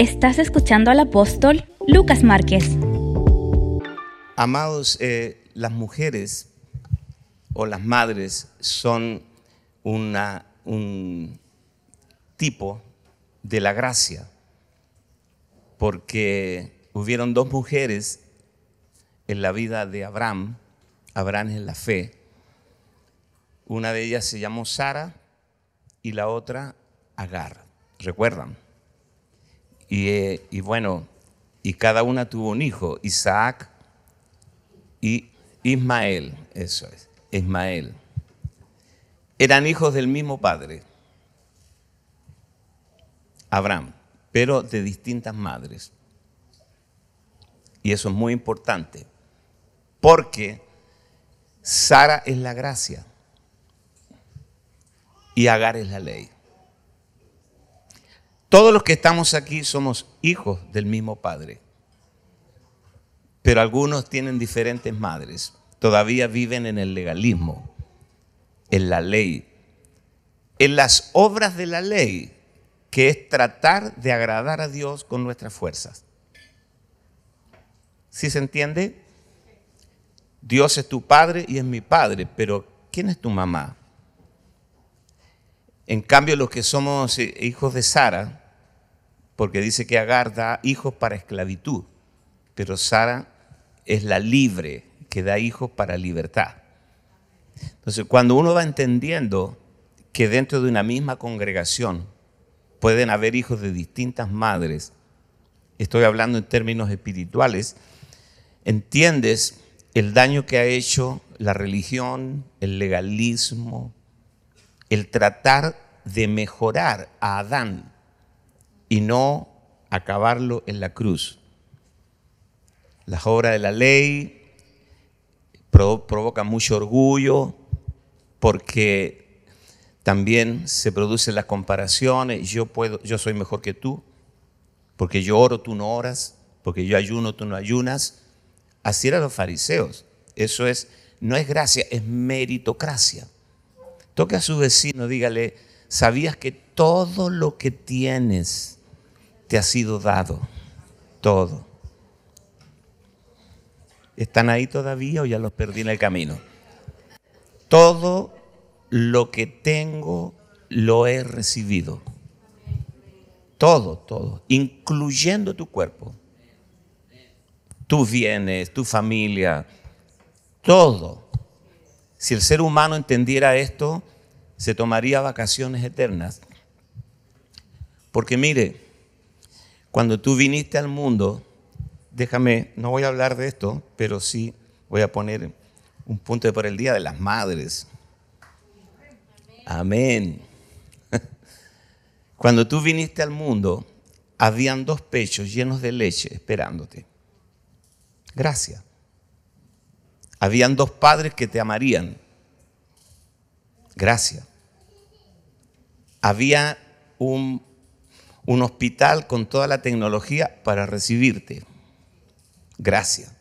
Estás escuchando al apóstol Lucas Márquez. Amados, eh, las mujeres o las madres son un tipo de la gracia, porque hubieron dos mujeres en la vida de Abraham, Abraham en la fe. Una de ellas se llamó Sara y la otra Agar, ¿recuerdan? Y, eh, y bueno, y cada una tuvo un hijo, Isaac y Ismael, eso es, Ismael. Eran hijos del mismo padre, Abraham, pero de distintas madres. Y eso es muy importante, porque Sara es la gracia y Agar es la ley. Todos los que estamos aquí somos hijos del mismo Padre, pero algunos tienen diferentes madres, todavía viven en el legalismo, en la ley, en las obras de la ley, que es tratar de agradar a Dios con nuestras fuerzas. ¿Sí se entiende? Dios es tu padre y es mi padre, pero ¿quién es tu mamá? En cambio, los que somos eh, hijos de Sara, porque dice que Agar da hijos para esclavitud, pero Sara es la libre que da hijos para libertad. Entonces, cuando uno va entendiendo que dentro de una misma congregación pueden haber hijos de distintas madres, estoy hablando en términos espirituales, entiendes el daño que ha hecho la religión, el legalismo, el tratar de mejorar a Adán y no acabarlo en la cruz. Las obras de la ley provocan mucho orgullo porque también se producen las comparaciones, yo puedo, yo soy mejor que tú, porque yo oro, tú no oras, porque yo ayuno, tú no ayunas. Así eran los fariseos. Eso es, no es gracia, es meritocracia. Toque a su vecino, dígale, ¿sabías que todo lo que tienes te ha sido dado? Todo. ¿Están ahí todavía o ya los perdí en el camino? Todo lo que tengo lo he recibido. Todo, todo, incluyendo tu cuerpo, tus bienes, tu familia, todo. Si el ser humano entendiera esto, se tomaría vacaciones eternas. Porque mire, cuando tú viniste al mundo, déjame, no voy a hablar de esto, pero sí voy a poner un punto por el Día de las Madres. Amén. Cuando tú viniste al mundo, habían dos pechos llenos de leche esperándote. Gracias. Habían dos padres que te amarían. Gracias. Había un, un hospital con toda la tecnología para recibirte. Gracias.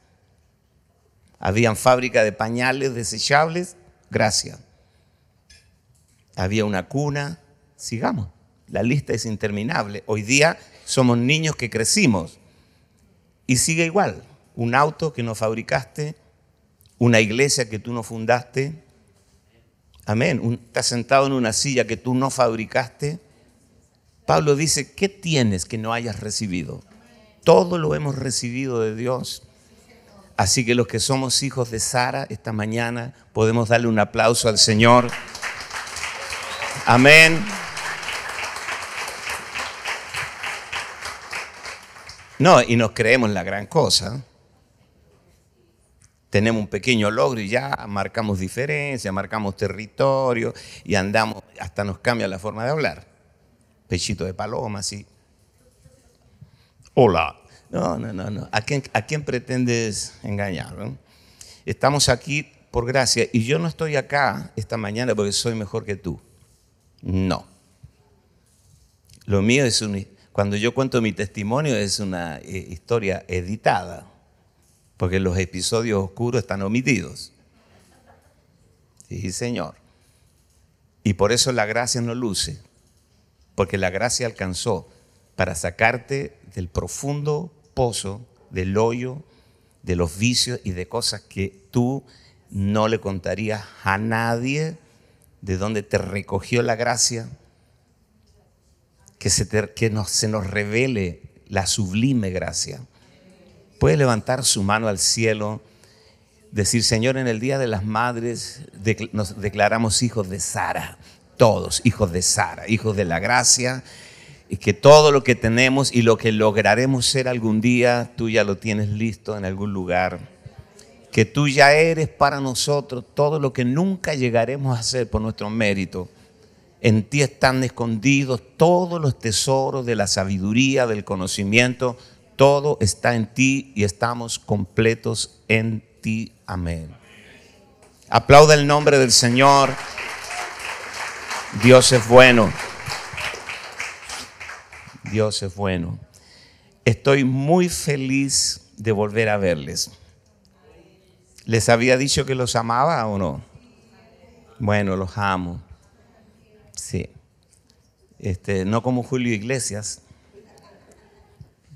Habían fábrica de pañales desechables. Gracias. Había una cuna. Sigamos. La lista es interminable. Hoy día somos niños que crecimos. Y sigue igual. Un auto que no fabricaste, una iglesia que tú no fundaste. Amén. estás sentado en una silla que tú no fabricaste. Pablo dice, ¿qué tienes que no hayas recibido? Todo lo hemos recibido de Dios. Así que los que somos hijos de Sara, esta mañana podemos darle un aplauso al Señor. Amén. No, y nos creemos la gran cosa tenemos un pequeño logro y ya marcamos diferencia, marcamos territorio y andamos, hasta nos cambia la forma de hablar. Pechito de paloma, sí. Hola. No, no, no, no. ¿A quién, a quién pretendes engañar? Estamos aquí por gracia y yo no estoy acá esta mañana porque soy mejor que tú. No. Lo mío es un... Cuando yo cuento mi testimonio es una eh, historia editada porque los episodios oscuros están omitidos. Sí, Señor. Y por eso la gracia no luce, porque la gracia alcanzó para sacarte del profundo pozo, del hoyo, de los vicios y de cosas que tú no le contarías a nadie, de donde te recogió la gracia, que se, que se nos revele la sublime gracia. Puede levantar su mano al cielo, decir, Señor, en el Día de las Madres nos declaramos hijos de Sara, todos hijos de Sara, hijos de la gracia, y que todo lo que tenemos y lo que lograremos ser algún día, tú ya lo tienes listo en algún lugar. Que tú ya eres para nosotros todo lo que nunca llegaremos a ser por nuestro mérito. En ti están escondidos todos los tesoros de la sabiduría, del conocimiento. Todo está en ti y estamos completos en ti. Amén. Aplauda el nombre del Señor. Dios es bueno. Dios es bueno. Estoy muy feliz de volver a verles. ¿Les había dicho que los amaba o no? Bueno, los amo. Sí. Este, no como Julio Iglesias.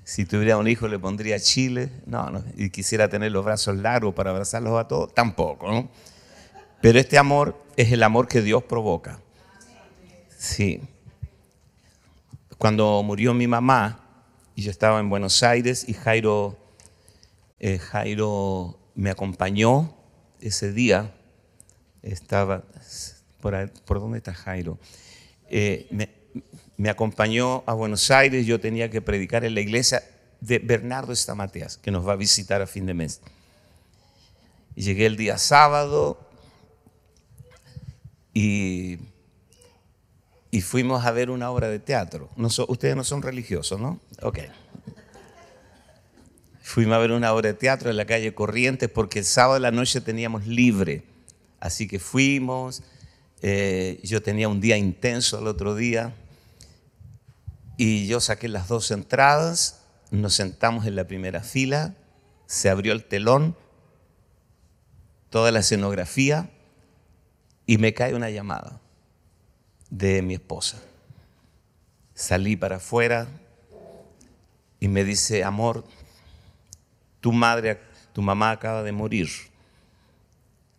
Si tuviera un hijo le pondría Chile. No, no. Y quisiera tener los brazos largos para abrazarlos a todos. Tampoco, ¿no? Pero este amor es el amor que Dios provoca. Sí. Cuando murió mi mamá, y yo estaba en Buenos Aires, y Jairo, eh, Jairo me acompañó ese día. Estaba, ¿por, ¿por dónde está Jairo? Eh, me, acompañó a Buenos Aires, yo tenía que predicar en la iglesia de Bernardo Estamateas, que nos va a visitar a fin de mes. llegué el día sábado y, y fuimos a ver una obra de teatro. Ustedes no son religiosos, ¿no? Ok. Fuimos a ver una obra de teatro en la calle Corrientes porque el sábado de la noche teníamos libre. Así que fuimos, eh, yo tenía un día intenso el otro día y yo saqué las dos entradas, nos sentamos en la primera fila, se abrió el telón, toda la escenografía y me cae una llamada de mi esposa. Salí para afuera y me dice, amor, tu madre, tu mamá acaba de morir.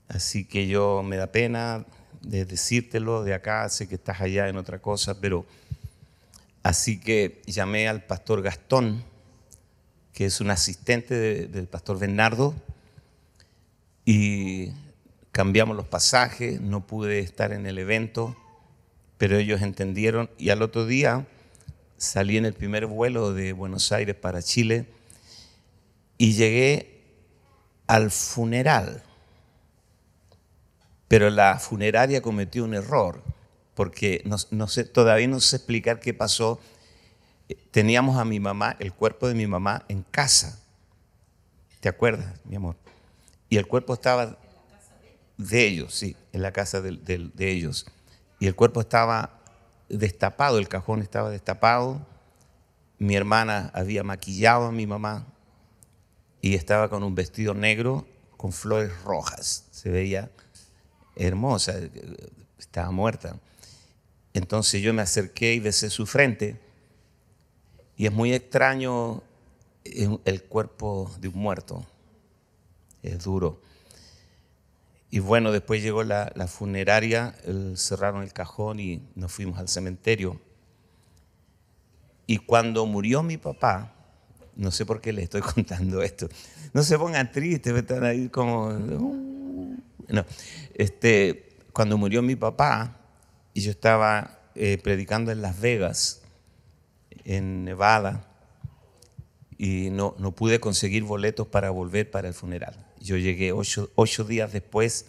Así que yo me da pena, de decírtelo de acá, sé que estás allá en otra cosa, pero así que llamé al pastor Gastón, que es un asistente del pastor Bernardo, y cambiamos los pasajes, no pude estar en el evento, pero ellos entendieron y al otro día salí en el primer vuelo de Buenos Aires para Chile y llegué al funeral pero la funeraria cometió un error, porque no, sé, todavía no sé explicar qué pasó. Teníamos a mi mamá, el cuerpo de mi mamá, en casa. ¿Te acuerdas, mi amor? Y el cuerpo estaba de ellos, sí, en la casa de, de ellos. Y el cuerpo estaba destapado, el cajón estaba destapado. Mi hermana había maquillado a mi mamá y estaba con un vestido negro con flores rojas. Se veía hermosa, estaba muerta. Entonces yo me acerqué y besé su frente y es muy extraño el cuerpo de un muerto, es duro. Y bueno, después llegó la, funeraria, cerraron el cajón y nos fuimos al cementerio. Y cuando murió mi papá, no sé por qué le estoy contando esto, no se pongan tristes, están ahí como... No, este, cuando murió mi papá y yo estaba eh, predicando en Las Vegas, en Nevada, y no, no, pude conseguir boletos para volver para el funeral. Yo llegué ocho, días después,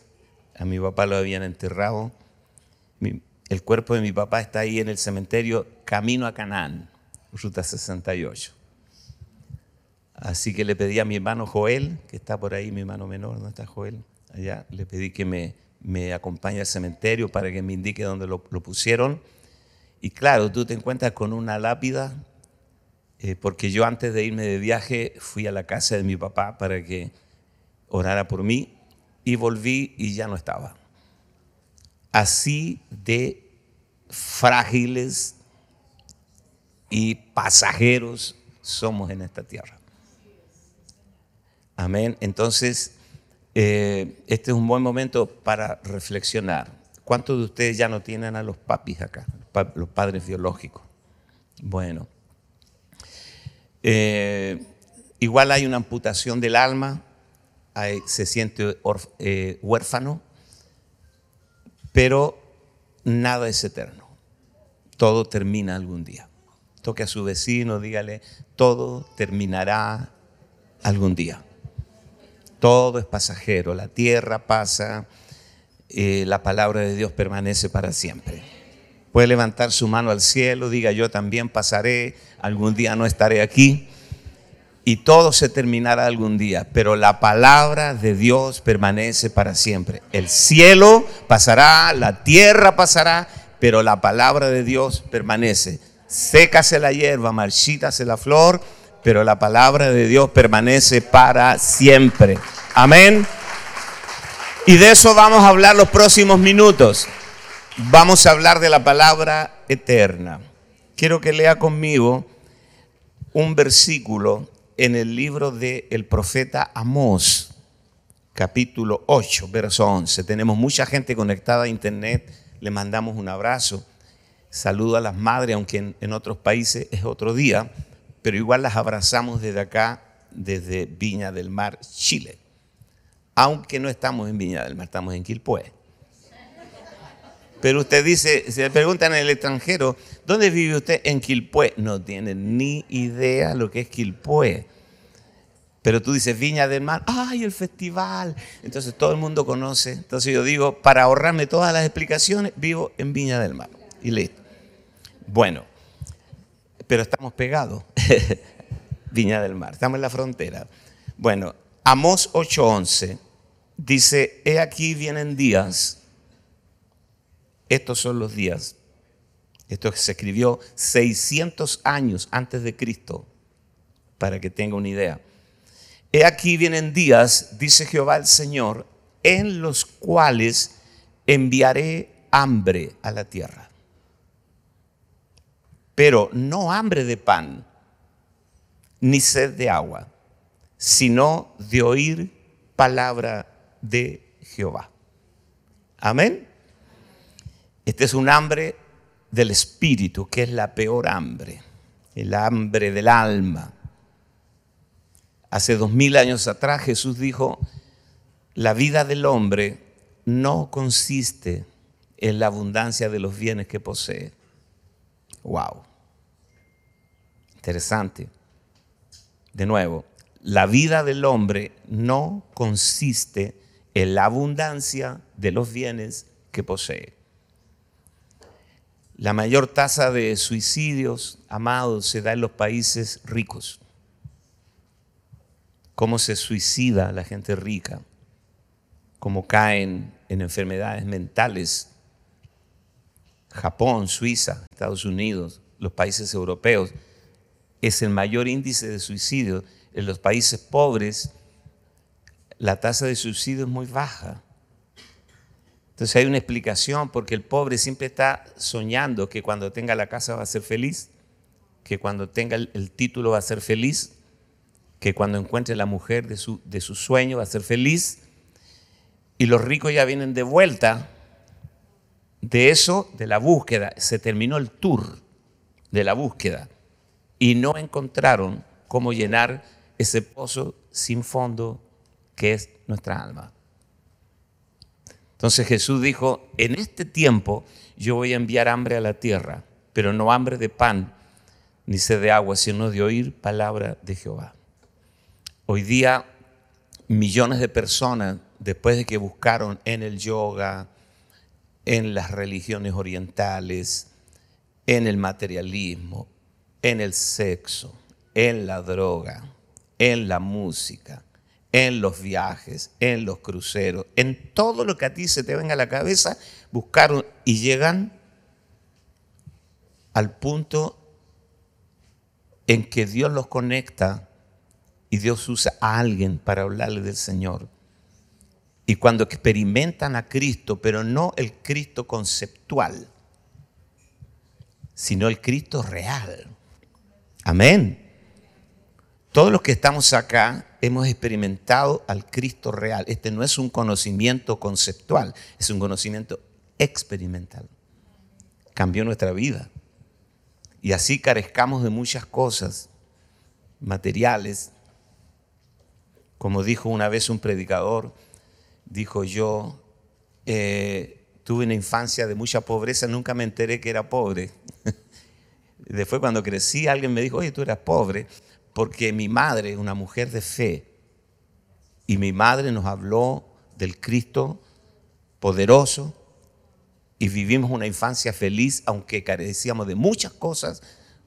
a mi papá lo habían enterrado. el cuerpo de mi papá está ahí en el cementerio, camino a Canaán, ruta 68. Así que le pedí a mi hermano Joel, que está por ahí, mi hermano menor, ¿dónde está Joel? allá, le pedí que me, acompañe al cementerio para que me indique dónde lo, pusieron. Y claro, tú te encuentras con una lápida, eh, porque yo antes de irme de viaje fui a la casa de mi papá para que orara por mí y volví y ya no estaba. Así de frágiles y pasajeros somos en esta tierra. Amén. Entonces, eh, este es un buen momento para reflexionar. ¿Cuántos de ustedes ya no tienen a los papis acá, los padres biológicos? Bueno, eh, igual hay una amputación del alma, se siente eh, huérfano, pero nada es eterno. Todo termina algún día. Toque a su vecino, dígale, todo terminará algún día. Todo es pasajero, la tierra pasa, eh, la palabra de Dios permanece para siempre. Puede levantar su mano al cielo, diga yo también pasaré, algún día no estaré aquí y todo se terminará algún día, pero la palabra de Dios permanece para siempre. El cielo pasará, la tierra pasará, pero la palabra de Dios permanece. Sécase la hierba, marchítase la flor, pero la palabra de Dios permanece para siempre. Amén. Y de eso vamos a hablar los próximos minutos. Vamos a hablar de la palabra eterna. Quiero que lea conmigo un versículo en el libro del el profeta Amós, capítulo 8, verso 11. Tenemos mucha gente conectada a internet, le mandamos un abrazo. Saludo a las madres, aunque en, en otros países es otro día, pero igual las abrazamos desde acá, desde Viña del Mar, Chile aunque no estamos en Viña del Mar, estamos en Quilpué. Pero usted dice, se le preguntan en el extranjero, ¿dónde vive usted? En Quilpué. No tiene ni idea lo que es Quilpué. Pero tú dices Viña del Mar, ¡ay, el festival! Entonces todo el mundo conoce. Entonces yo digo, para ahorrarme todas las explicaciones, vivo en Viña del Mar. Y listo. Bueno, pero estamos pegados. Viña del Mar, estamos en la frontera. Bueno, Amos 8:11 dice, he aquí vienen días, estos son los días, esto se escribió 600 años antes de Cristo, para que tenga una idea. He aquí vienen días, dice Jehová el Señor, en los cuales enviaré hambre a la tierra. Pero no hambre de pan, ni sed de agua, sino de oír palabra de Jehová. Amén. Este es un hambre del espíritu, que es la peor hambre, el hambre del alma. Hace dos mil años atrás Jesús dijo, la vida del hombre no consiste en la abundancia de los bienes que posee. Wow. Interesante. De nuevo, la vida del hombre no consiste en la abundancia de los bienes que posee. La mayor tasa de suicidios, amados, se da en los países ricos. Cómo se suicida la gente rica, cómo caen en enfermedades mentales. Japón, Suiza, Estados Unidos, los países europeos, es el mayor índice de suicidio. En los países pobres la tasa de suicidio es muy baja. Entonces hay una explicación porque el pobre siempre está soñando que cuando tenga la casa va a ser feliz, que cuando tenga el, título va a ser feliz, que cuando encuentre la mujer de su, de su sueño va a ser feliz. Y los ricos ya vienen de vuelta de eso, de la búsqueda. Se terminó el tour de la búsqueda y no encontraron cómo llenar ese pozo sin fondo que es nuestra alma. Entonces Jesús dijo, en este tiempo yo voy a enviar hambre a la tierra, pero no hambre de pan ni sed de agua, sino de oír palabra de Jehová. Hoy día millones de personas, después de que buscaron en el yoga, en las religiones orientales, en el materialismo, en el sexo, en la droga, en la música, en los viajes, en los cruceros, en todo lo que a ti se te venga a la cabeza, buscaron y llegan al punto en que Dios los conecta y Dios usa a alguien para hablarle del Señor. Y cuando experimentan a Cristo, pero no el Cristo conceptual, sino el Cristo real, Amén. Todos los que estamos acá hemos experimentado al Cristo real. Este no es un conocimiento conceptual, es un conocimiento experimental. Cambió nuestra vida. Y así carezcamos de muchas cosas materiales. Como dijo una vez un predicador, dijo yo, eh, tuve una infancia de mucha pobreza, nunca me enteré que era pobre. Después cuando crecí alguien me dijo, oye, tú eras pobre, porque mi madre, una mujer de fe, y mi madre nos habló del Cristo poderoso y vivimos una infancia feliz, aunque carecíamos de muchas cosas.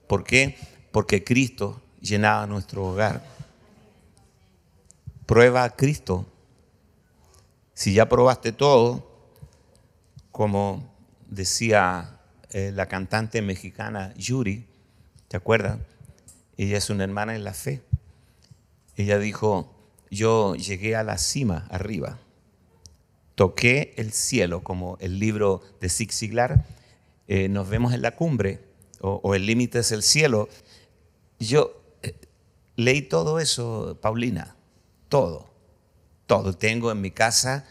¿Por qué? Porque Cristo llenaba nuestro hogar. Prueba a Cristo. Si ya probaste todo, como decía eh, la cantante mexicana Yuri, ¿te acuerdas? Ella es una hermana en la fe. Ella dijo, yo llegué a la cima arriba, toqué el cielo, como el libro de Zig Ziglar, eh, nos vemos en la cumbre, o, el límite es el cielo. Yo eh, leí todo eso, Paulina, todo, todo. Tengo en mi casa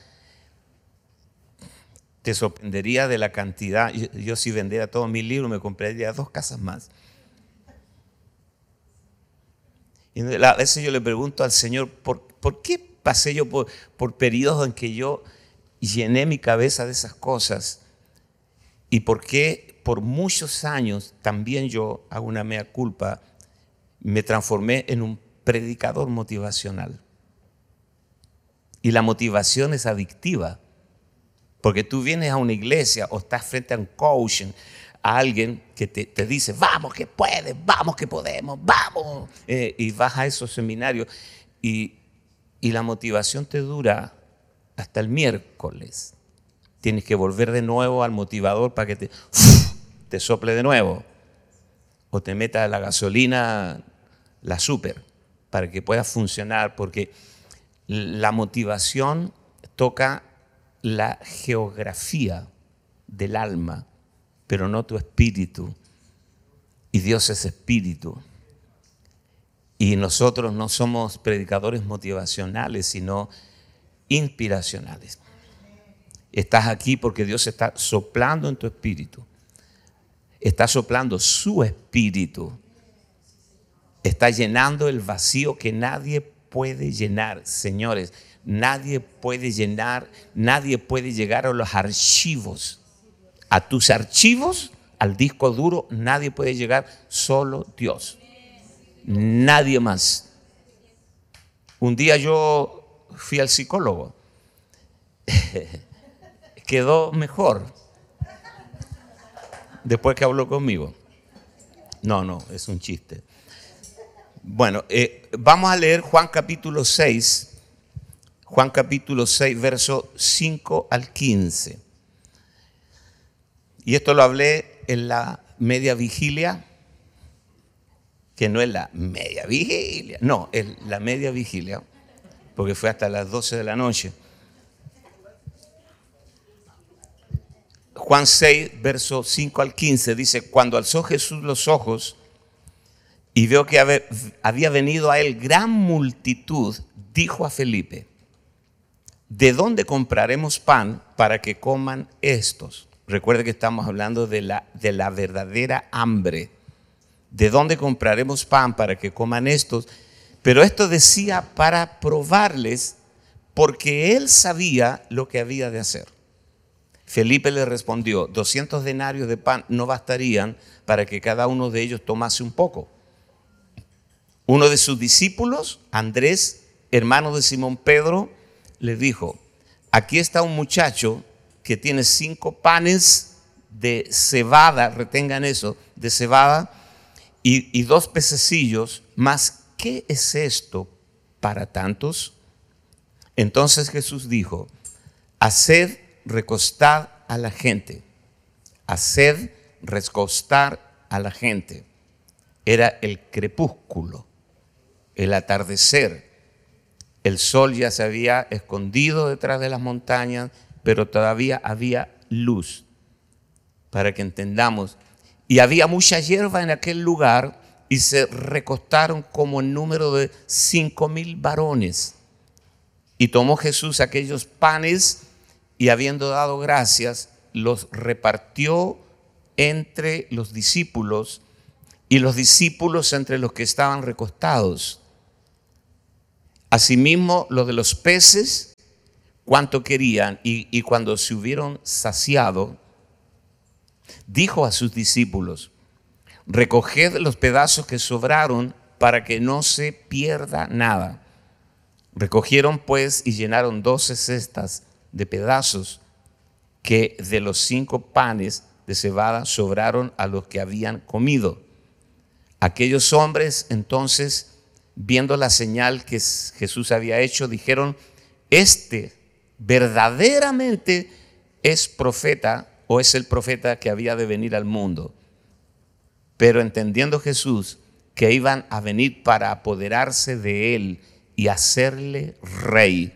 te sorprendería de la cantidad. Yo, si vendiera todos mis libros me compraría dos casas más. Y a veces yo le pregunto al Señor, ¿por, qué pasé yo por, por periodos en que yo llené mi cabeza de esas cosas? ¿Y por qué por muchos años también yo, hago una mea culpa, me transformé en un predicador motivacional? Y la motivación es adictiva. Porque tú vienes a una iglesia o estás frente a un coaching, a alguien que te, dice, vamos que puedes, vamos que podemos, vamos. Eh, y vas a esos seminarios y, la motivación te dura hasta el miércoles. Tienes que volver de nuevo al motivador para que te, te sople de nuevo. O te meta la gasolina, la super, para que pueda funcionar. Porque la motivación toca la geografía del alma, pero no tu espíritu. Y Dios es espíritu. Y nosotros no somos predicadores motivacionales, sino inspiracionales. Estás aquí porque Dios está soplando en tu espíritu. Está soplando su espíritu. Está llenando el vacío que nadie puede llenar. Señores, Nadie puede llenar, nadie puede llegar a los archivos. A tus archivos, al disco duro, nadie puede llegar, solo Dios. Nadie más. Un día yo fui al psicólogo. Quedó mejor después que habló conmigo. No, no, es un chiste. Bueno, eh, vamos a leer Juan capítulo 6 Juan capítulo 6, verso 5 al 15. Y esto lo hablé en la media vigilia, que no es la media vigilia, no, es la media vigilia, porque fue hasta las 12 de la noche. Juan 6, verso 5 al 15 dice, cuando alzó Jesús los ojos y vio que había venido a él gran multitud, dijo a Felipe, ¿de dónde compraremos pan para que coman estos? Recuerde que estamos hablando de la, de la verdadera hambre. ¿De dónde compraremos pan para que coman estos? Pero esto decía para probarles, porque él sabía lo que había de hacer. Felipe le respondió, 200 denarios de pan no bastarían para que cada uno de ellos tomase un poco. Uno de sus discípulos, Andrés, hermano de Simón Pedro, le dijo, aquí está un muchacho que tiene cinco panes de cebada, retengan eso, de cebada, y, dos pececillos, más ¿qué es esto para tantos? Entonces Jesús dijo, haced recostar a la gente, haced recostar a la gente. Era el crepúsculo, el atardecer, el sol ya se había escondido detrás de las montañas, pero todavía había luz, para que entendamos. Y había mucha hierba en aquel lugar y se recostaron como el número de cinco mil varones. Y tomó Jesús aquellos panes y habiendo dado gracias, los repartió entre los discípulos y los discípulos entre los que estaban recostados. Asimismo, lo de los peces, cuanto querían, y, cuando se hubieron saciado, dijo a sus discípulos, recoged los pedazos que sobraron para que no se pierda nada. Recogieron pues y llenaron doce cestas de pedazos que de los cinco panes de cebada sobraron a los que habían comido. Aquellos hombres entonces, viendo la señal que Jesús había hecho, dijeron, este verdaderamente es profeta o es el profeta que había de venir al mundo. Pero entendiendo Jesús que iban a venir para apoderarse de él y hacerle rey,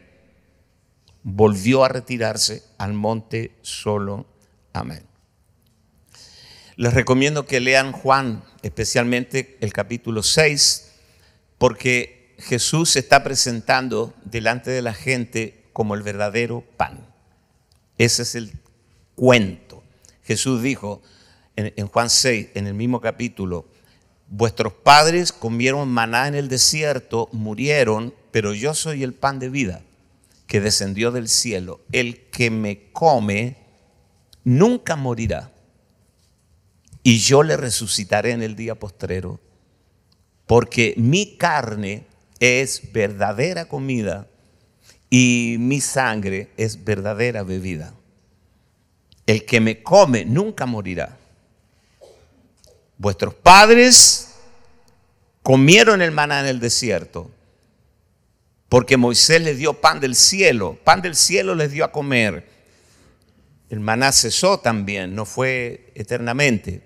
volvió a retirarse al monte solo. Amén. Les recomiendo que lean Juan, especialmente el capítulo 6, porque Jesús se está presentando delante de la gente como el verdadero pan. Ese es el cuento. Jesús dijo en, Juan 6, en el mismo capítulo, vuestros padres comieron maná en el desierto, murieron, pero yo soy el pan de vida que descendió del cielo. El que me come nunca morirá. Y yo le resucitaré en el día postrero. Porque mi carne es verdadera comida y mi sangre es verdadera bebida. El que me come nunca morirá. Vuestros padres comieron el maná en el desierto, porque Moisés les dio pan del cielo, pan del cielo les dio a comer. El maná cesó también, no fue eternamente.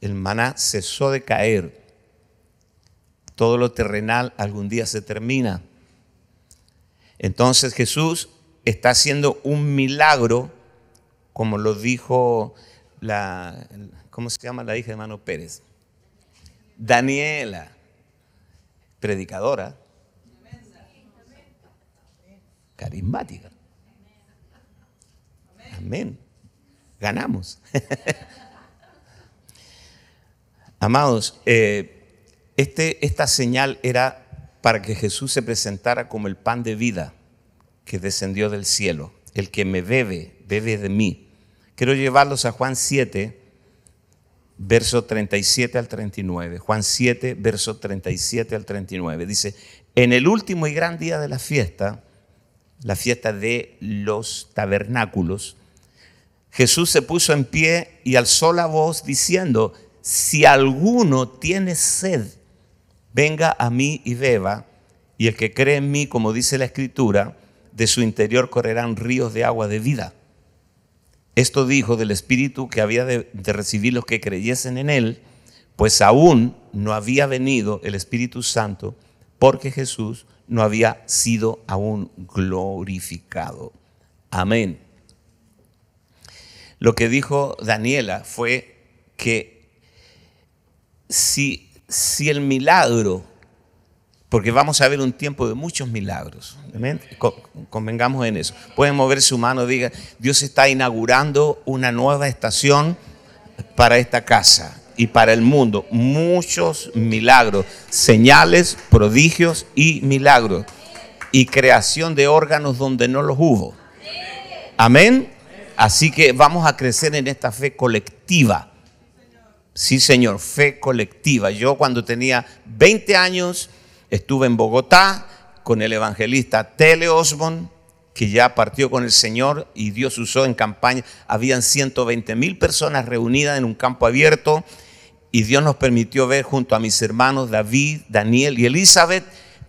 El maná cesó de caer. Todo lo terrenal algún día se termina. Entonces Jesús está haciendo un milagro, como lo dijo la, ¿cómo se llama la hija de Mano Pérez? Daniela, predicadora, carismática. Amén. Ganamos. Amados, eh, este, esta señal era para que Jesús se presentara como el pan de vida que descendió del cielo. El que me bebe, bebe de mí. Quiero llevarlos a Juan 7, verso 37 al 39. Juan 7, verso 37 al 39. Dice, en el último y gran día de la fiesta, la fiesta de los tabernáculos, Jesús se puso en pie y alzó la voz diciendo, si alguno tiene sed, venga a mí y beba, y el que cree en mí, como dice la escritura, de su interior correrán ríos de agua de vida. Esto dijo del Espíritu que había de, recibir los que creyesen en Él, pues aún no había venido el Espíritu Santo porque Jesús no había sido aún glorificado. Amén. Lo que dijo Daniela fue que si, si el milagro porque vamos a ver un tiempo de muchos milagros. Convengamos en eso. Pueden mover su mano, diga, Dios está inaugurando una nueva estación para esta casa y para el mundo. Muchos milagros, señales, prodigios y milagros. Y creación de órganos donde no los hubo. Amén. Así que vamos a crecer en esta fe colectiva. Sí, Señor, fe colectiva. Yo cuando tenía 20 años Estuve en Bogotá con el evangelista Tele Osborne, que ya partió con el Señor y Dios usó en campaña. Habían 120 mil personas reunidas en un campo abierto y Dios nos permitió ver junto a mis hermanos David, Daniel y Elizabeth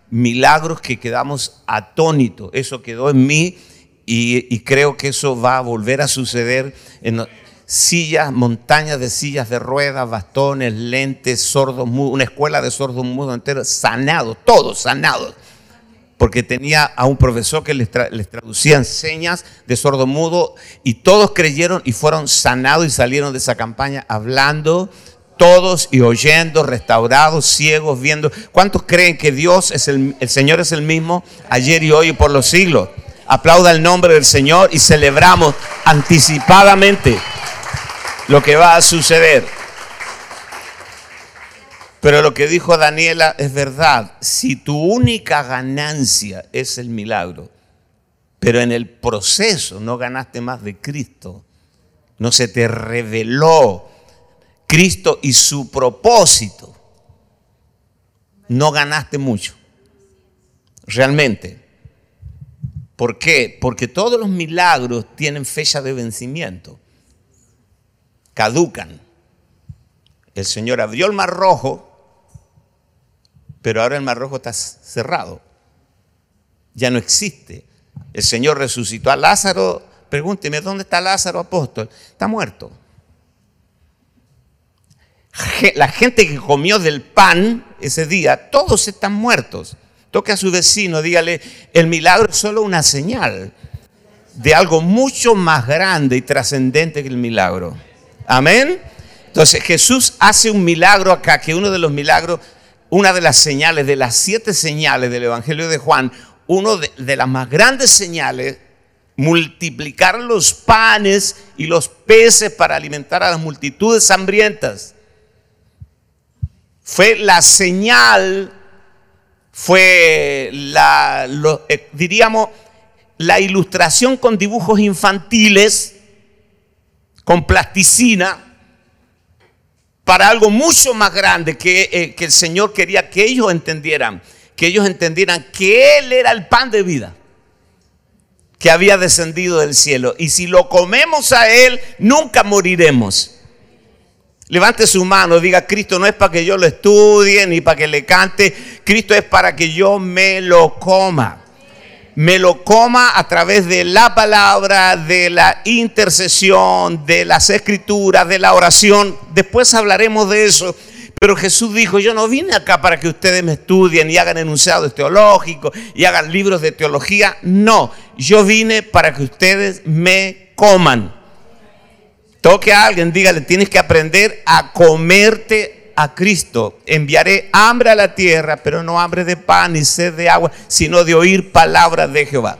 milagros que quedamos atónitos. Eso quedó en mí y, creo que eso va a volver a suceder en sillas, montañas de sillas de ruedas, bastones, lentes, sordos una escuela de sordos mudos entero, sanados, todos sanados. Porque tenía a un profesor que les, les traducía señas de sordo mudo y todos creyeron y fueron sanados y salieron de esa campaña hablando todos y oyendo, restaurados, ciegos, viendo. ¿Cuántos creen que Dios es el, el Señor es el mismo ayer y hoy y por los siglos? Aplauda el nombre del Señor y celebramos anticipadamente lo que va a suceder. Pero lo que dijo Daniela es verdad. Si tu única ganancia es el milagro, pero en el proceso no ganaste más de Cristo, no se te reveló Cristo y su propósito, no ganaste mucho. Realmente. ¿Por qué? Porque todos los milagros tienen fecha de vencimiento. Caducan. El Señor abrió el mar rojo, pero ahora el mar rojo está cerrado. Ya no existe. El Señor resucitó a Lázaro. Pregúnteme, ¿dónde está Lázaro apóstol? Está muerto la gente que comió del pan ese día, todos están muertos. Toque a su vecino, dígale, el milagro es solo una señal de algo mucho más grande y trascendente que el milagro. Amén. Entonces Jesús hace un milagro acá, que uno de los milagros, una de las señales, de las siete señales del Evangelio de Juan, de, de las más grandes señales, multiplicar los panes y los peces para alimentar a las multitudes hambrientas fue la señal, fue la, eh, diríamos, la ilustración con dibujos infantiles, con plasticina, para algo mucho más grande que, eh, que el Señor quería que ellos entendieran, que ellos entendieran que Él era el pan de vida que había descendido del cielo. Y si lo comemos a Él, nunca moriremos. Levante su mano, diga, Cristo no es para que yo lo estudie ni para que le cante, Cristo es para que yo me lo coma. Me lo coma a través de la palabra, de la intercesión, de las escrituras, de la oración. Después hablaremos de eso. Pero Jesús dijo, yo no vine acá para que ustedes me estudien y hagan enunciados teológicos y hagan libros de teología. No, yo vine para que ustedes me coman. Toque a alguien, dígale, tienes que aprender a comerte a Cristo. Enviaré hambre a la tierra, pero no hambre de pan ni sed de agua, sino de oír palabras de Jehová.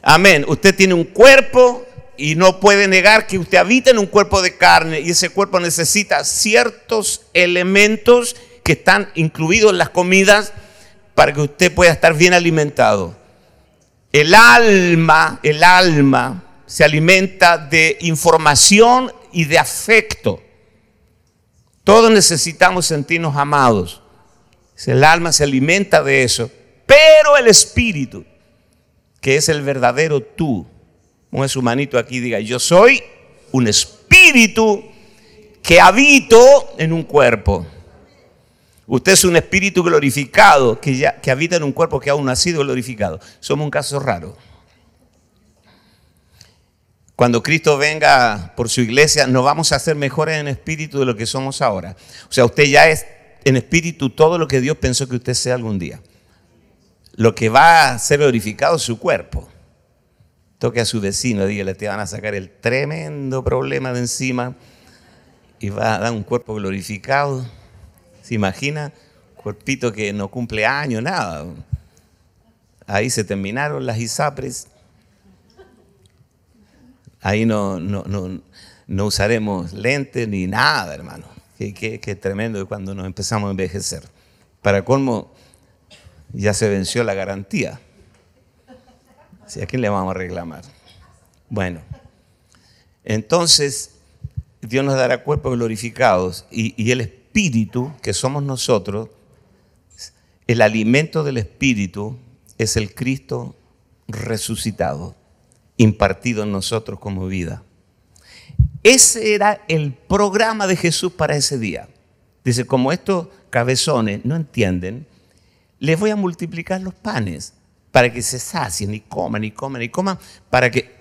Amén. Usted tiene un cuerpo y no puede negar que usted habita en un cuerpo de carne y ese cuerpo necesita ciertos elementos que están incluidos en las comidas para que usted pueda estar bien alimentado. El alma, el alma se alimenta de información y de afecto. Todos necesitamos sentirnos amados. El alma se alimenta de eso. Pero el espíritu, que es el verdadero tú, mueve su manito aquí diga, yo soy un espíritu que habito en un cuerpo. Usted es un espíritu glorificado que, ya, que habita en un cuerpo que aún no ha sido glorificado. Somos un caso raro. Cuando Cristo venga por su iglesia, nos vamos a hacer mejores en espíritu de lo que somos ahora. O sea, usted ya es en espíritu todo lo que Dios pensó que usted sea algún día. Lo que va a ser glorificado es su cuerpo. Toque a su vecino, dígale, te van a sacar el tremendo problema de encima y va a dar un cuerpo glorificado. ¿Se imagina? Cuerpito que no cumple años, nada. Ahí se terminaron las isapres Ahí no, no, usaremos lentes ni nada, hermano. Qué, tremendo cuando nos empezamos a envejecer. Para colmo, ya se venció la garantía. ¿A quién le vamos a reclamar? Bueno, entonces Dios nos dará cuerpos glorificados y el Espíritu, que somos nosotros, el alimento del Espíritu es el Cristo resucitado impartido en nosotros como vida. Ese era el programa de Jesús para ese día. Dice, como estos cabezones no entienden, les voy a multiplicar los panes para que se sacien y coman y coman y coman, para que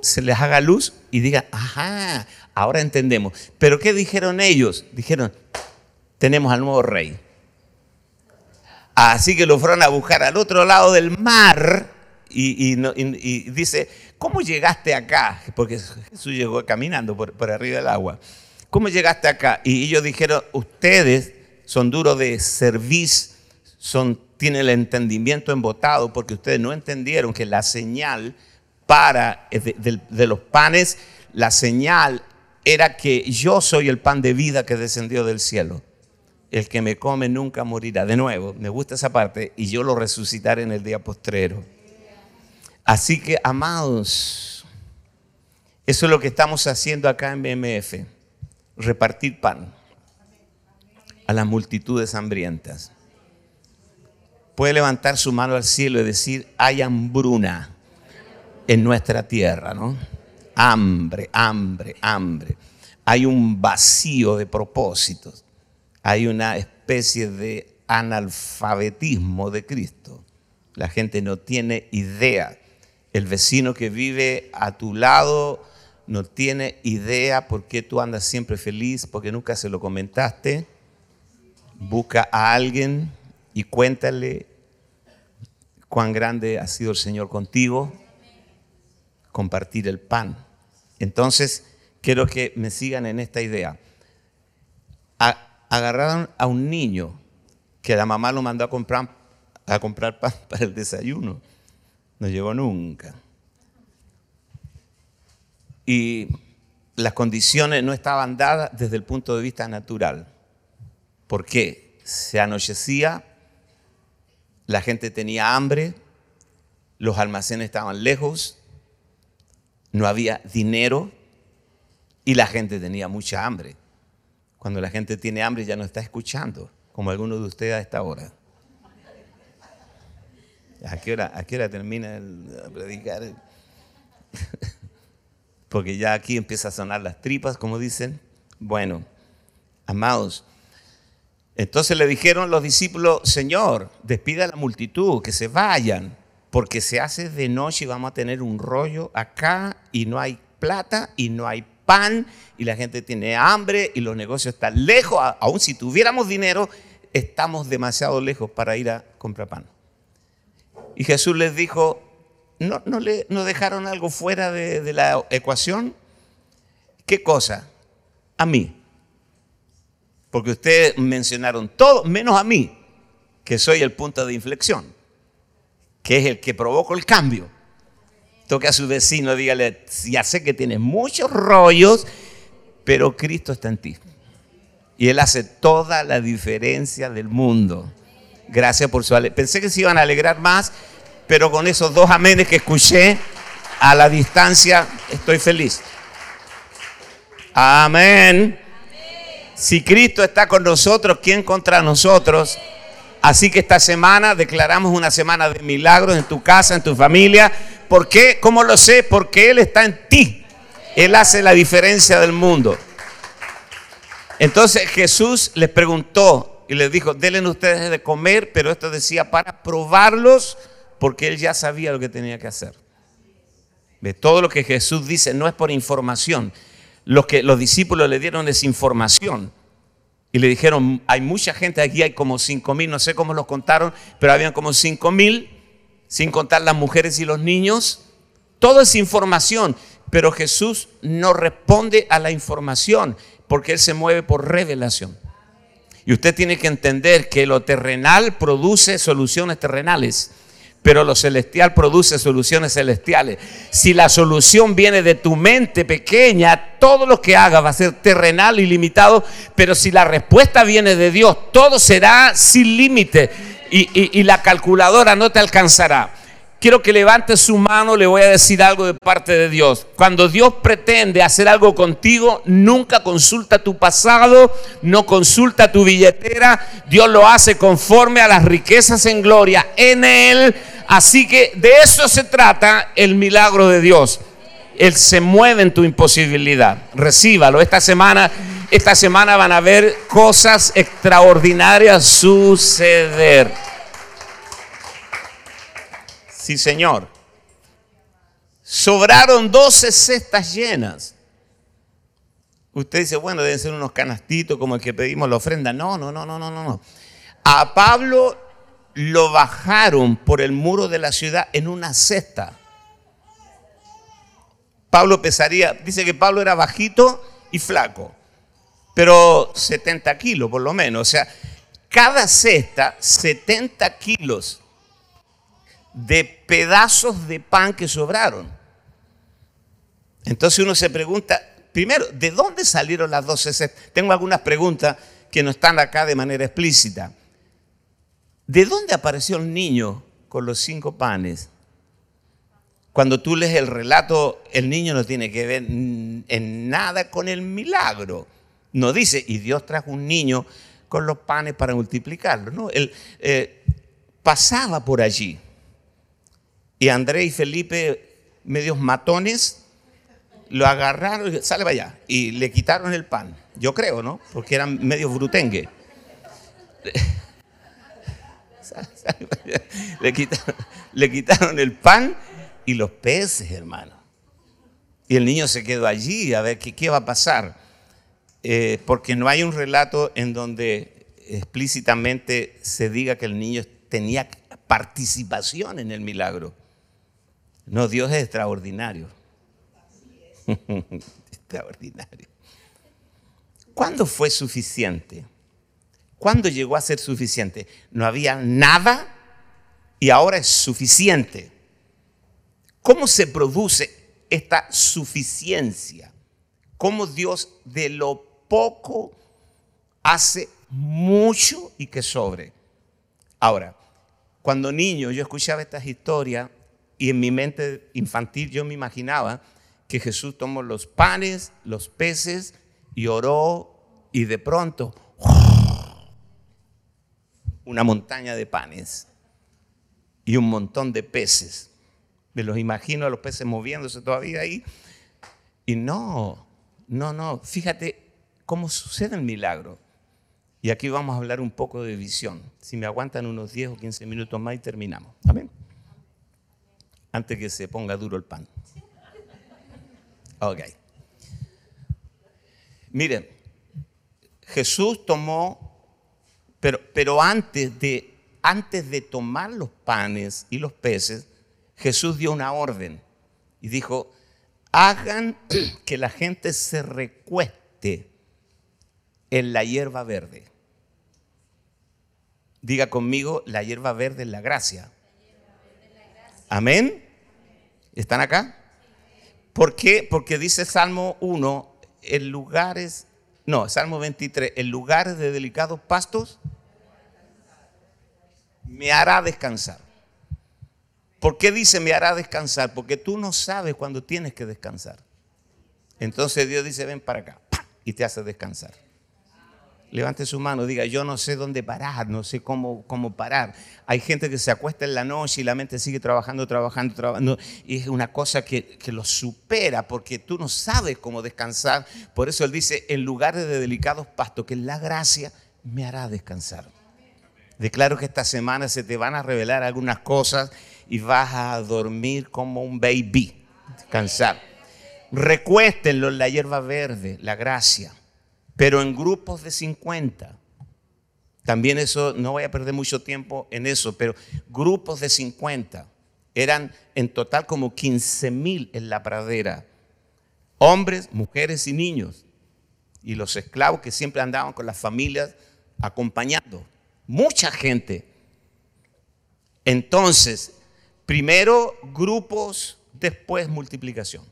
se les haga luz y digan, ajá, ahora entendemos. Pero ¿qué dijeron ellos? Dijeron, tenemos al nuevo rey. Así que lo fueron a buscar al otro lado del mar y, dice, ¿cómo llegaste acá? Porque Jesús llegó caminando por, arriba del agua. ¿cómo llegaste acá? Y ellos dijeron, ustedes son duros de son, tienen el entendimiento embotado porque ustedes no entendieron que la señal para de, de los panes, la señal era que yo soy el pan de vida que descendió del cielo. El que me come nunca morirá. De nuevo, me gusta esa parte y yo lo resucitaré en el día postrero. Así que, amados, eso es lo que estamos haciendo acá en BMF, repartir pan a las multitudes hambrientas. Puede levantar su mano al cielo y decir, hay hambruna en nuestra tierra, ¿no? Hambre, hambre, hambre. Hay un vacío de propósitos. Hay una especie de analfabetismo de Cristo. La gente no tiene idea el vecino que vive a tu lado no tiene idea por qué tú andas siempre feliz, porque nunca se lo comentaste. Busca a alguien y cuéntale cuán grande ha sido el Señor contigo. Compartir el pan. Entonces, quiero que me sigan en esta idea. agarraron a un niño que la mamá lo mandó a comprar, a comprar pan para el desayuno no llegó nunca. Y las condiciones no estaban dadas desde el punto de vista natural. ¿Por qué? Se anochecía, la gente tenía hambre, los almacenes estaban lejos, no había dinero y la gente tenía mucha hambre. Cuando la gente tiene hambre ya no está escuchando, como algunos de ustedes a esta hora. ¿A qué hora, a qué hora termina el predicar? Porque ya aquí empieza a sonar las tripas, como dicen. Bueno, amados. Entonces le dijeron los discípulos, Señor, despida a la multitud, que se vayan, porque se hace de noche y vamos a tener un rollo acá y no hay plata y no hay pan y la gente tiene hambre y los negocios están lejos. Aún si tuviéramos dinero, estamos demasiado lejos para ir a comprar pan. Y Jesús les dijo, ¿no, dejaron algo fuera de, de la ecuación? ¿Qué cosa? A mí. Porque ustedes mencionaron todo, menos a mí, que soy el punto de inflexión, que es el que provoca el cambio. Toque a su vecino, dígale, ya sé que tienes muchos rollos, pero Cristo está en ti. Y Él hace toda la diferencia del mundo. Gracias por su alegría. Pensé que se iban a alegrar más, pero con esos dos amenes que escuché a la distancia, estoy feliz. Amén. Si Cristo está con nosotros, ¿quién contra nosotros? Así que esta semana declaramos una semana de milagros en tu casa, en tu familia. ¿Por qué? ¿Cómo lo sé? Porque Él está en ti. Él hace la diferencia del mundo. Entonces Jesús les preguntó, y les dijo, denle ustedes de comer, pero esto decía para probarlos, porque él ya sabía lo que tenía que hacer. De todo lo que Jesús dice no es por información. Lo que los discípulos le dieron es información. Y le dijeron, hay mucha gente aquí, hay como cinco mil, no sé cómo los contaron, pero habían como cinco mil, sin contar las mujeres y los niños. Todo es información, pero Jesús no responde a la información, porque Él se mueve por revelación. Y usted tiene que entender que lo terrenal produce soluciones terrenales, pero lo celestial produce soluciones celestiales. Si la solución viene de tu mente pequeña, todo lo que haga va a ser terrenal y limitado, pero si la respuesta viene de Dios, todo será sin límite y la calculadora no te alcanzará quiero que levante su mano, le voy a decir algo de parte de Dios. Cuando Dios pretende hacer algo contigo, nunca consulta tu pasado, no consulta tu billetera, Dios lo hace conforme a las riquezas en gloria en Él. Así que de eso se trata el milagro de Dios. Él se mueve en tu imposibilidad. Recíbalo. Esta semana, esta semana van a ver cosas extraordinarias suceder. Sí, Señor. Sobraron 12 cestas llenas. Usted dice, bueno, deben ser unos canastitos como el que pedimos la ofrenda. No, no, no, no, no, no. A Pablo lo bajaron por el muro de la ciudad en una cesta. Pablo pesaría, dice que Pablo era bajito y flaco. pero 70 kilos por lo menos. O sea, cada cesta, 70 kilos de pedazos de pan que sobraron. Entonces uno se pregunta, primero, ¿de dónde salieron las 12 cestas? Tengo algunas preguntas que no están acá de manera explícita. ¿De dónde apareció el niño con los cinco panes? Cuando tú lees el relato, el niño no tiene que ver en nada con el milagro. No dice, y Dios trajo un niño con los panes para multiplicarlo. No, él eh, pasaba por allí. Y Andrés y Felipe, medios matones, lo agarraron y sale para. Y le quitaron el pan. Yo creo, ¿no? Porque eran medios brutengue. le, quitaron, el pan y los peces, hermano. Y el niño se quedó allí a ver qué, qué va a pasar. Eh, porque no hay un relato en donde explícitamente se diga que el niño tenía participación en el milagro. No, Dios es extraordinario. extraordinario. ¿Cuándo fue suficiente? ¿Cuándo llegó a ser suficiente? No había nada y ahora es suficiente. ¿Cómo se produce esta suficiencia? ¿Cómo Dios de lo poco hace mucho y que sobre? Ahora, cuando niño yo escuchaba estas historias y en mi mente infantil yo me imaginaba que Jesús tomó los panes, los peces y oró y de pronto una montaña de panes y un montón de peces. Me los imagino a los peces moviéndose todavía ahí. Y no, no, no. Fíjate cómo sucede el milagro. Y aquí vamos a hablar un poco de visión. Si me aguantan unos 10 o 15 minutos más y terminamos. Amén. Antes que se ponga duro el pan. Ok. Miren, Jesús tomó, pero, pero antes, de, antes de tomar los panes y los peces, Jesús dio una orden y dijo, hagan que la gente se recueste en la hierba verde. Diga conmigo, la hierba verde es la gracia. Amén. ¿Están acá? ¿Por qué? Porque dice Salmo 1, en lugares, no, Salmo 23, en lugares de delicados pastos, me hará descansar. ¿Por qué dice me hará descansar? Porque tú no sabes cuándo tienes que descansar. Entonces Dios dice, ven para acá, y te hace descansar. Levante su mano, diga, yo no sé dónde parar, no sé cómo, cómo parar. Hay gente que se acuesta en la noche y la mente sigue trabajando, trabajando, trabajando. Y es una cosa que, que lo supera porque tú no sabes cómo descansar. Por eso Él dice, en lugares de delicados pastos, que la gracia me hará descansar. Declaro que esta semana se te van a revelar algunas cosas y vas a dormir como un baby, descansar. Recuéstenlo en la hierba verde, la gracia, pero en grupos de 50. También eso, no voy a perder mucho tiempo en eso, pero grupos de 50. Eran en total como 15 mil en la pradera. Hombres, mujeres y niños. Y los esclavos que siempre andaban con las familias acompañando. Mucha gente. Entonces, Primero grupos, después multiplicación.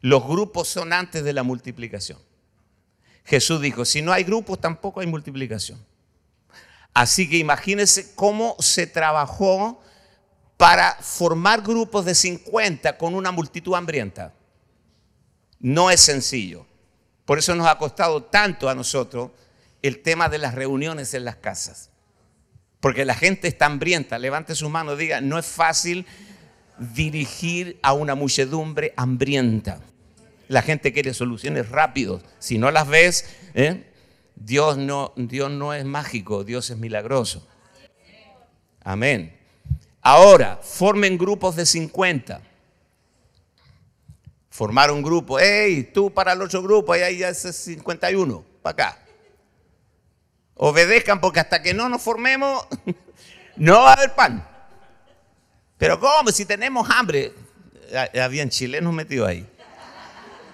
Los grupos son antes de la multiplicación. Jesús dijo, si no hay grupos, tampoco hay multiplicación. Así que imagínense cómo se trabajó para formar grupos de 50 con una multitud hambrienta. No es sencillo. Por eso nos ha costado tanto a nosotros el tema de las reuniones en las casas. Porque la gente está hambrienta. Levante su mano, diga, no es fácil dirigir a una muchedumbre hambrienta. La gente quiere soluciones rápidas. Si no las ves, ¿eh? Dios, no, Dios no es mágico, Dios es milagroso. Amén. Ahora, formen grupos de 50. Formar un grupo. ¡Ey! Tú para el otro grupo, ahí ya es 51, para acá. Obedezcan porque hasta que no nos formemos no va a haber pan. Pero ¿cómo? Si tenemos hambre. Habían chilenos metidos ahí.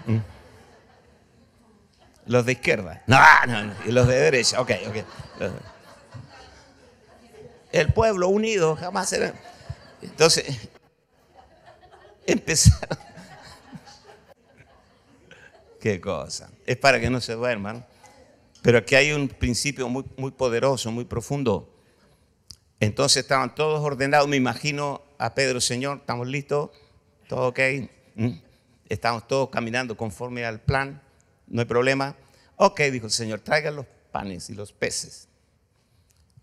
¿Mm? Los de izquierda. No, no, no. Y los de derecha. Ok, ok. El pueblo unido jamás será. Entonces, empezaron. Qué cosa. Es para que no se duerman. Pero aquí hay un principio muy, muy poderoso, muy profundo. Entonces estaban todos ordenados. Me imagino a Pedro, Señor, ¿estamos listos? ¿Todo ok? ¿Mm? Estamos todos caminando conforme al plan. No hay problema. Ok, dijo el Señor, traigan los panes y los peces.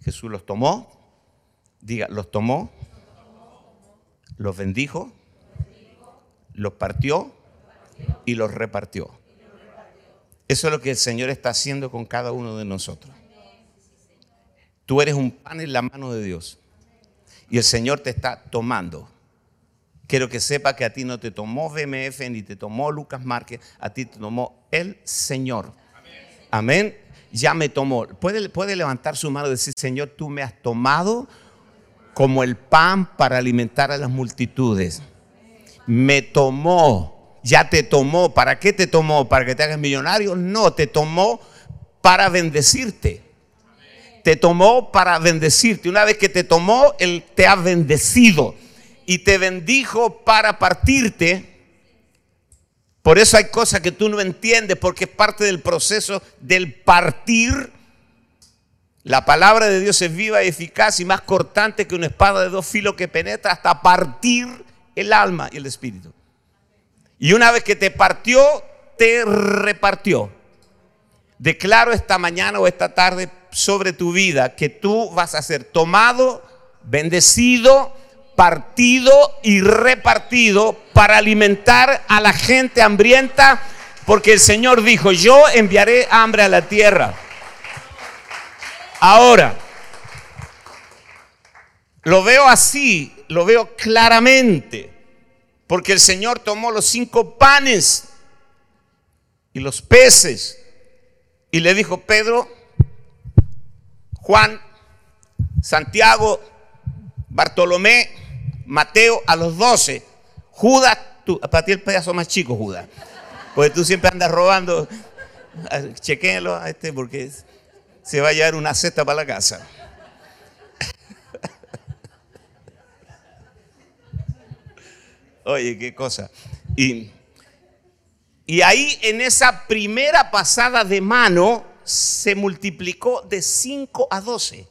Jesús los tomó. Diga, los tomó. Los bendijo. Los partió y los repartió. Eso es lo que el Señor está haciendo con cada uno de nosotros. Tú eres un pan en la mano de Dios. Y el Señor te está tomando. Quiero que sepa que a ti no te tomó BMF ni te tomó Lucas Márquez, a ti te tomó el Señor. Amén. Ya me tomó. ¿Puede, puede levantar su mano y decir, Señor, tú me has tomado como el pan para alimentar a las multitudes. Me tomó ya te tomó. ¿Para qué te tomó? ¿Para que te hagas millonario? No, te tomó para bendecirte. Te tomó para bendecirte. Una vez que te tomó, Él te ha bendecido y te bendijo para partirte. Por eso hay cosas que tú no entiendes, porque es parte del proceso del partir. La palabra de Dios es viva y eficaz y más cortante que una espada de dos filos que penetra hasta partir el alma y el espíritu. Y una vez que te partió, te repartió. Declaro esta mañana o esta tarde sobre tu vida que tú vas a ser tomado, bendecido, partido y repartido para alimentar a la gente hambrienta, porque el Señor dijo, yo enviaré hambre a la tierra. Ahora, lo veo así, lo veo claramente. Porque el Señor tomó los cinco panes y los peces y le dijo, Pedro, Juan, Santiago, Bartolomé, Mateo, a los doce. Judas, tú, para ti el pedazo más chico, Judas. Porque tú siempre andas robando. Chequénlo a este porque se va a llevar una cesta para la casa. Oye, qué cosa. Y, y ahí en esa primera pasada de mano se multiplicó de 5 a 12.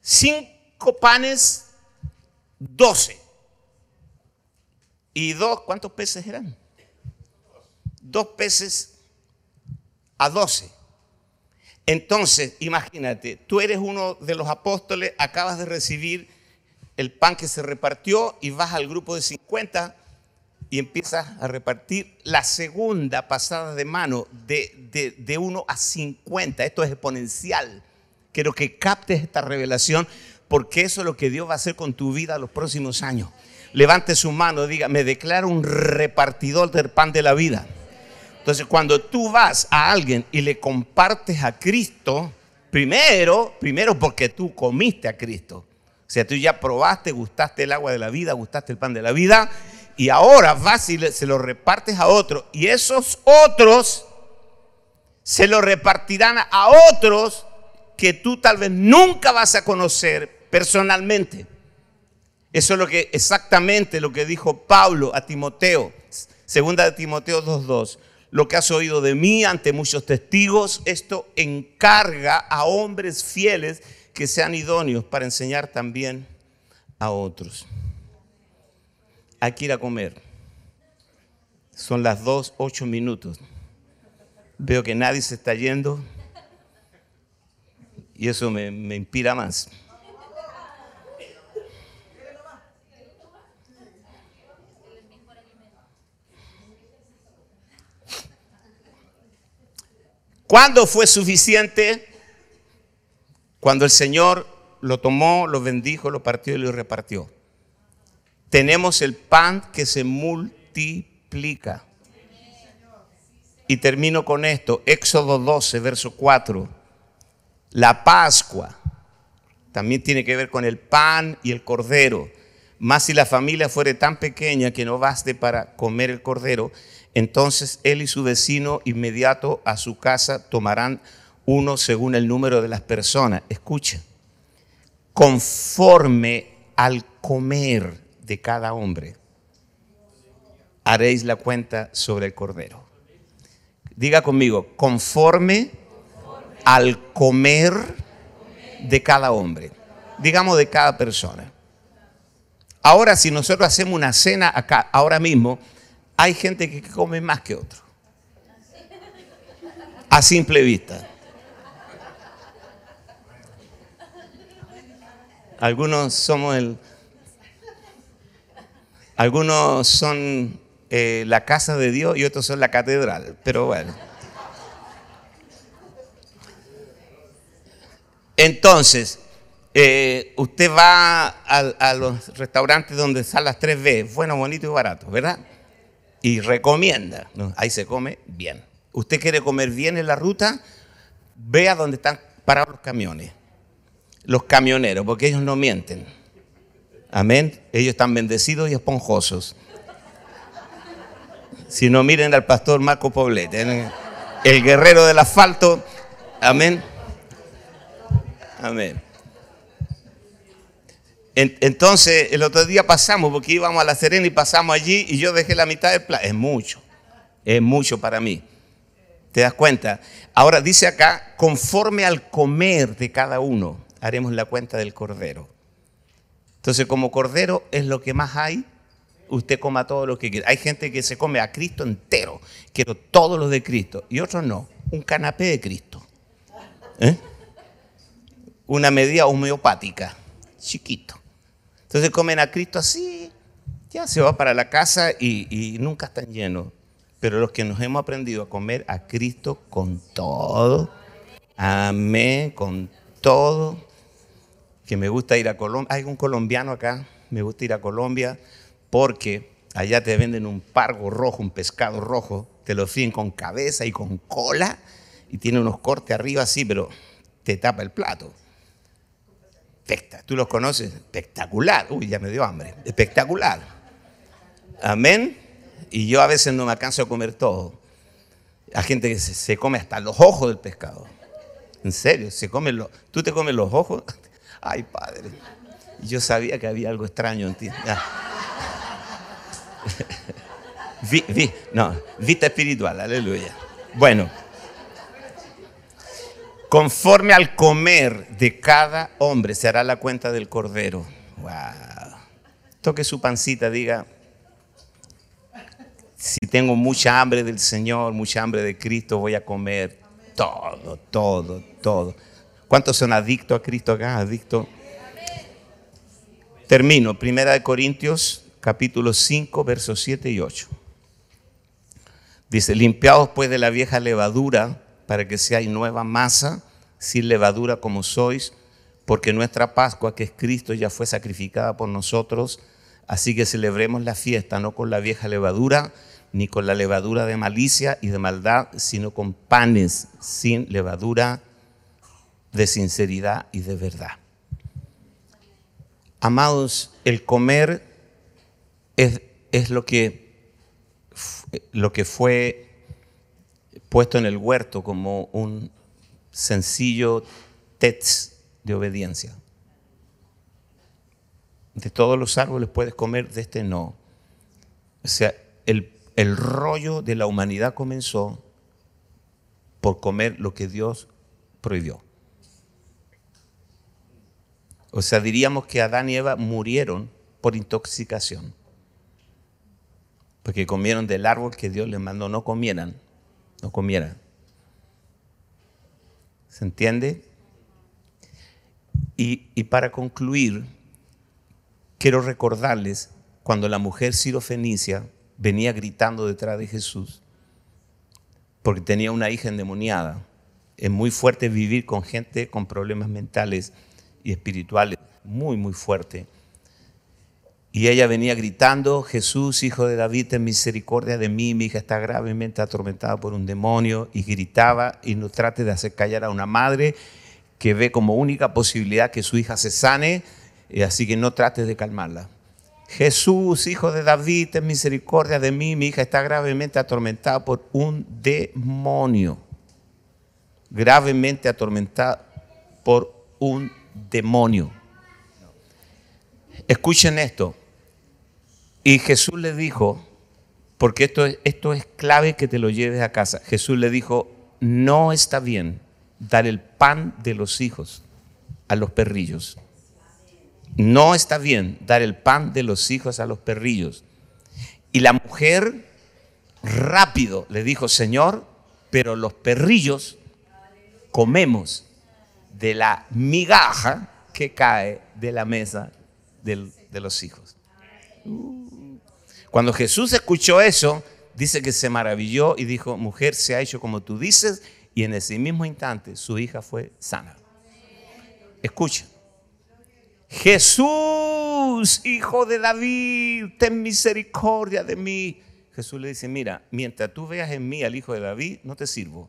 5 panes, 12. Y dos, ¿cuántos peces eran? Dos peces a 12. Entonces, imagínate, tú eres uno de los apóstoles, acabas de recibir el pan que se repartió y vas al grupo de 50 y empiezas a repartir la segunda pasada de mano de, de, 1 a 50. Esto es exponencial. Quiero que captes esta revelación porque eso es lo que Dios va a hacer con tu vida los próximos años. Levante su mano, diga, me declaro un repartidor del pan de la vida. Entonces, cuando tú vas a alguien y le compartes a Cristo, primero, primero porque tú comiste a Cristo. O sea, tú ya probaste, gustaste el agua de la vida, gustaste el pan de la vida, y ahora vas y se lo repartes a otro. Y esos otros se lo repartirán a otros que tú tal vez nunca vas a conocer personalmente. Eso es lo que exactamente lo que dijo Pablo a Timoteo, segunda de Timoteo 2:2. Lo que has oído de mí ante muchos testigos, esto encarga a hombres fieles que sean idóneos para enseñar también a otros. Hay que ir a comer. Son las dos, ocho minutos. Veo que nadie se está yendo y eso me, me inspira más. ¿Cuándo fue suficiente? Cuando el Señor lo tomó, lo bendijo, lo partió y lo repartió. Tenemos el pan que se multiplica. Y termino con esto, Éxodo 12, verso 4. La Pascua también tiene que ver con el pan y el cordero. Más si la familia fuere tan pequeña que no baste para comer el cordero, Entonces él y su vecino inmediato a su casa tomarán uno según el número de las personas. Escuchen, conforme al comer de cada hombre, haréis la cuenta sobre el cordero. Diga conmigo, conforme al comer de cada hombre, digamos de cada persona. Ahora, si nosotros hacemos una cena acá, ahora mismo, hay gente que come más que otro. A simple vista. Algunos somos el. Algunos son eh, la casa de Dios y otros son la catedral. Pero bueno. Entonces, eh, usted va a, los restaurantes donde están las 3B, bueno, bonito y barato, ¿verdad? Y recomienda, ahí se come bien. Usted quiere comer bien en la ruta, vea dónde están parados los camiones, los camioneros, porque ellos no mienten. Amén. Ellos están bendecidos y esponjosos. Si no, miren al pastor Marco Poblete, el guerrero del asfalto. Amén. Amén. Entonces, el otro día pasamos, porque íbamos a La Serena y pasamos allí y yo dejé la mitad del plato. Es mucho, es mucho para mí. ¿Te das cuenta? Ahora dice acá, conforme al comer de cada uno, haremos la cuenta del cordero. Entonces, como cordero es lo que más hay, usted coma todo lo que quiera. Hay gente que se come a Cristo entero, quiero todos los de Cristo, y otros no, un canapé de Cristo. ¿Eh? Una medida homeopática, chiquito. Entonces comen a Cristo así, ya se va para la casa y, nunca están llenos. Pero los que nos hemos aprendido a comer a Cristo con todo, amén, con todo, que me gusta ir a Colombia, hay un colombiano acá, me gusta ir a Colombia porque allá te venden un pargo rojo, un pescado rojo, te lo fíen con cabeza y con cola y tiene unos cortes arriba así, pero te tapa el plato. ¿Tú los conoces? Espectacular. Uy, ya me dio hambre. Espectacular. Amén. Y yo a veces no me alcanzo a comer todo. Hay gente que se, come hasta los ojos del pescado. En serio, se come los, ¿tú te comes los ojos? Ay, padre. Yo sabía que había algo extraño en ti. no, vista espiritual, aleluya. Bueno. Conforme al comer de cada hombre se hará la cuenta del cordero. Wow. Toque su pancita, diga, si tengo mucha hambre del Señor, mucha hambre de Cristo, voy a comer todo, todo, todo. ¿Cuántos son adictos a Cristo acá? Adictos. Termino. Primera de Corintios, capítulo 5, versos 7 y 8. Dice, limpiados pues de la vieja levadura para que seáis nueva masa, sin levadura como sois, porque nuestra Pascua, que es Cristo, ya fue sacrificada por nosotros. Así que celebremos la fiesta no con la vieja levadura, ni con la levadura de malicia y de maldad, sino con panes sin levadura de sinceridad y de verdad. Amados, el comer es, es lo, que, lo que fue puesto en el huerto como un sencillo test de obediencia. De todos los árboles puedes comer, de este no. O sea, el, el rollo de la humanidad comenzó por comer lo que Dios prohibió. O sea, diríamos que Adán y Eva murieron por intoxicación. Porque comieron del árbol que Dios les mandó no comieran, no comieran. ¿Se entiende? Y, para concluir, quiero recordarles cuando la mujer sirofenicia venía gritando detrás de Jesús, porque tenía una hija endemoniada. Es muy fuerte vivir con gente con problemas mentales y espirituales, muy, muy fuerte. Y ella venía gritando, Jesús, hijo de David, ten misericordia de mí, mi hija está gravemente atormentada por un demonio, y gritaba y no trate de hacer callar a una madre que ve como única posibilidad que su hija se sane, y así que no trate de calmarla. Jesús, hijo de David, ten misericordia de mí. Mi hija está gravemente atormentada por un demonio. Gravemente atormentada por un demonio. Escuchen esto. Y Jesús le dijo, porque esto, esto es clave que te lo lleves a casa. Jesús le dijo, no está bien dar el pan de los hijos a los perrillos. No está bien dar el pan de los hijos a los perrillos. Y la mujer rápido le dijo, Señor, pero los perrillos comemos de la migaja que cae de la mesa de los hijos. Cuando Jesús escuchó eso, dice que se maravilló y dijo, mujer, se ha hecho como tú dices, y en ese mismo instante su hija fue sana. Escucha. Jesús, hijo de David, ten misericordia de mí. Jesús le dice, mira, mientras tú veas en mí al hijo de David, no te sirvo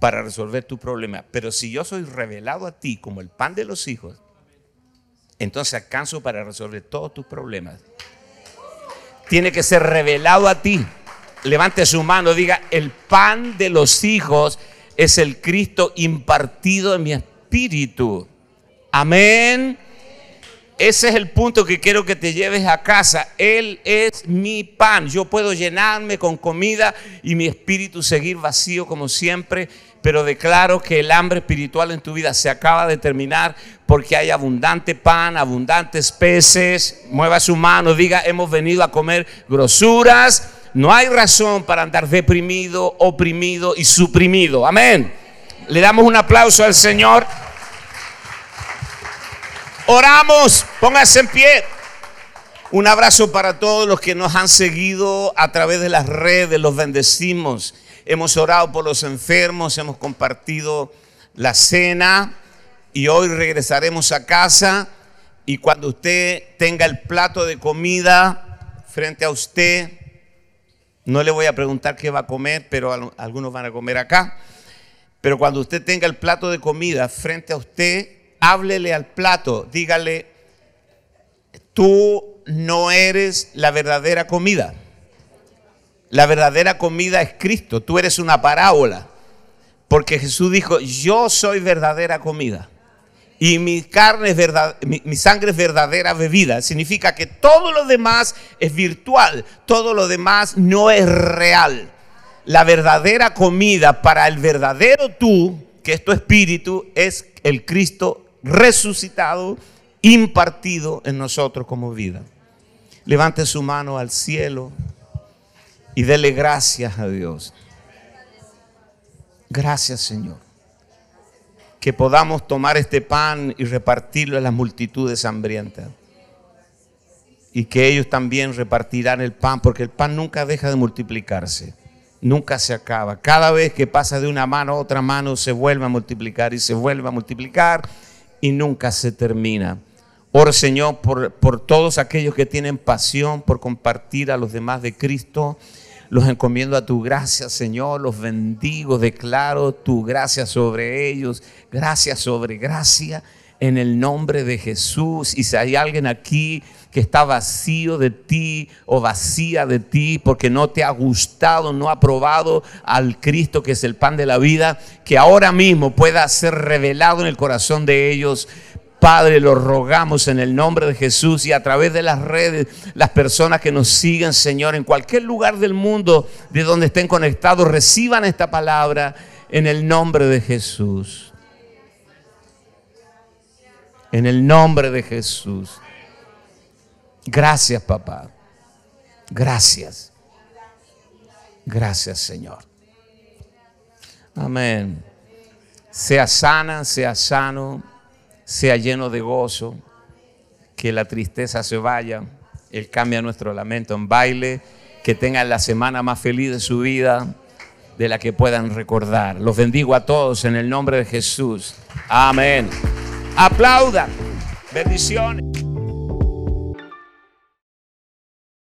para resolver tu problema. Pero si yo soy revelado a ti como el pan de los hijos, entonces alcanzo para resolver todos tus problemas tiene que ser revelado a ti. Levante su mano, diga, el pan de los hijos es el Cristo impartido en mi espíritu. Amén. Ese es el punto que quiero que te lleves a casa. Él es mi pan. Yo puedo llenarme con comida y mi espíritu seguir vacío como siempre, pero declaro que el hambre espiritual en tu vida se acaba de terminar porque hay abundante pan, abundantes peces. Mueva su mano, diga, hemos venido a comer grosuras. No hay razón para andar deprimido, oprimido y suprimido. Amén. Le damos un aplauso al Señor. Oramos, póngase en pie. Un abrazo para todos los que nos han seguido a través de las redes, los bendecimos. Hemos orado por los enfermos, hemos compartido la cena y hoy regresaremos a casa y cuando usted tenga el plato de comida frente a usted, no le voy a preguntar qué va a comer, pero algunos van a comer acá, pero cuando usted tenga el plato de comida frente a usted, háblele al plato, dígale, tú no eres la verdadera comida. La verdadera comida es Cristo, tú eres una parábola. Porque Jesús dijo, yo soy verdadera comida. Y mi carne es verdad, mi, sangre es verdadera bebida. Significa que todo lo demás es virtual, todo lo demás no es real. La verdadera comida para el verdadero tú, que es tu espíritu, es el Cristo resucitado, impartido en nosotros como vida. Levante su mano al cielo y dele gracias a Dios. Gracias Señor. Que podamos tomar este pan y repartirlo a las multitudes hambrientas. Y que ellos también repartirán el pan, porque el pan nunca deja de multiplicarse nunca se acaba. Cada vez que pasa de una mano a otra mano se vuelve a multiplicar y se vuelve a multiplicar y nunca se termina. Oro Señor por, por todos aquellos que tienen pasión por compartir a los demás de Cristo. Los encomiendo a tu gracia, Señor. Los bendigo, declaro tu gracia sobre ellos. Gracia sobre gracia en el nombre de Jesús. Y si hay alguien aquí que está vacío de ti o vacía de ti porque no te ha gustado, no ha probado al Cristo que es el pan de la vida, que ahora mismo pueda ser revelado en el corazón de ellos. Padre, lo rogamos en el nombre de Jesús y a través de las redes, las personas que nos siguen, Señor, en cualquier lugar del mundo de donde estén conectados, reciban esta palabra en el nombre de Jesús. En el nombre de Jesús. Gracias, papá. Gracias. Gracias, Señor. Amén. Sea sana, sea sano, sea lleno de gozo, que la tristeza se vaya, Él cambia nuestro lamento en baile, que tengan la semana más feliz de su vida, de la que puedan recordar. Los bendigo a todos en el nombre de Jesús. Amén. Aplaudan. Bendiciones.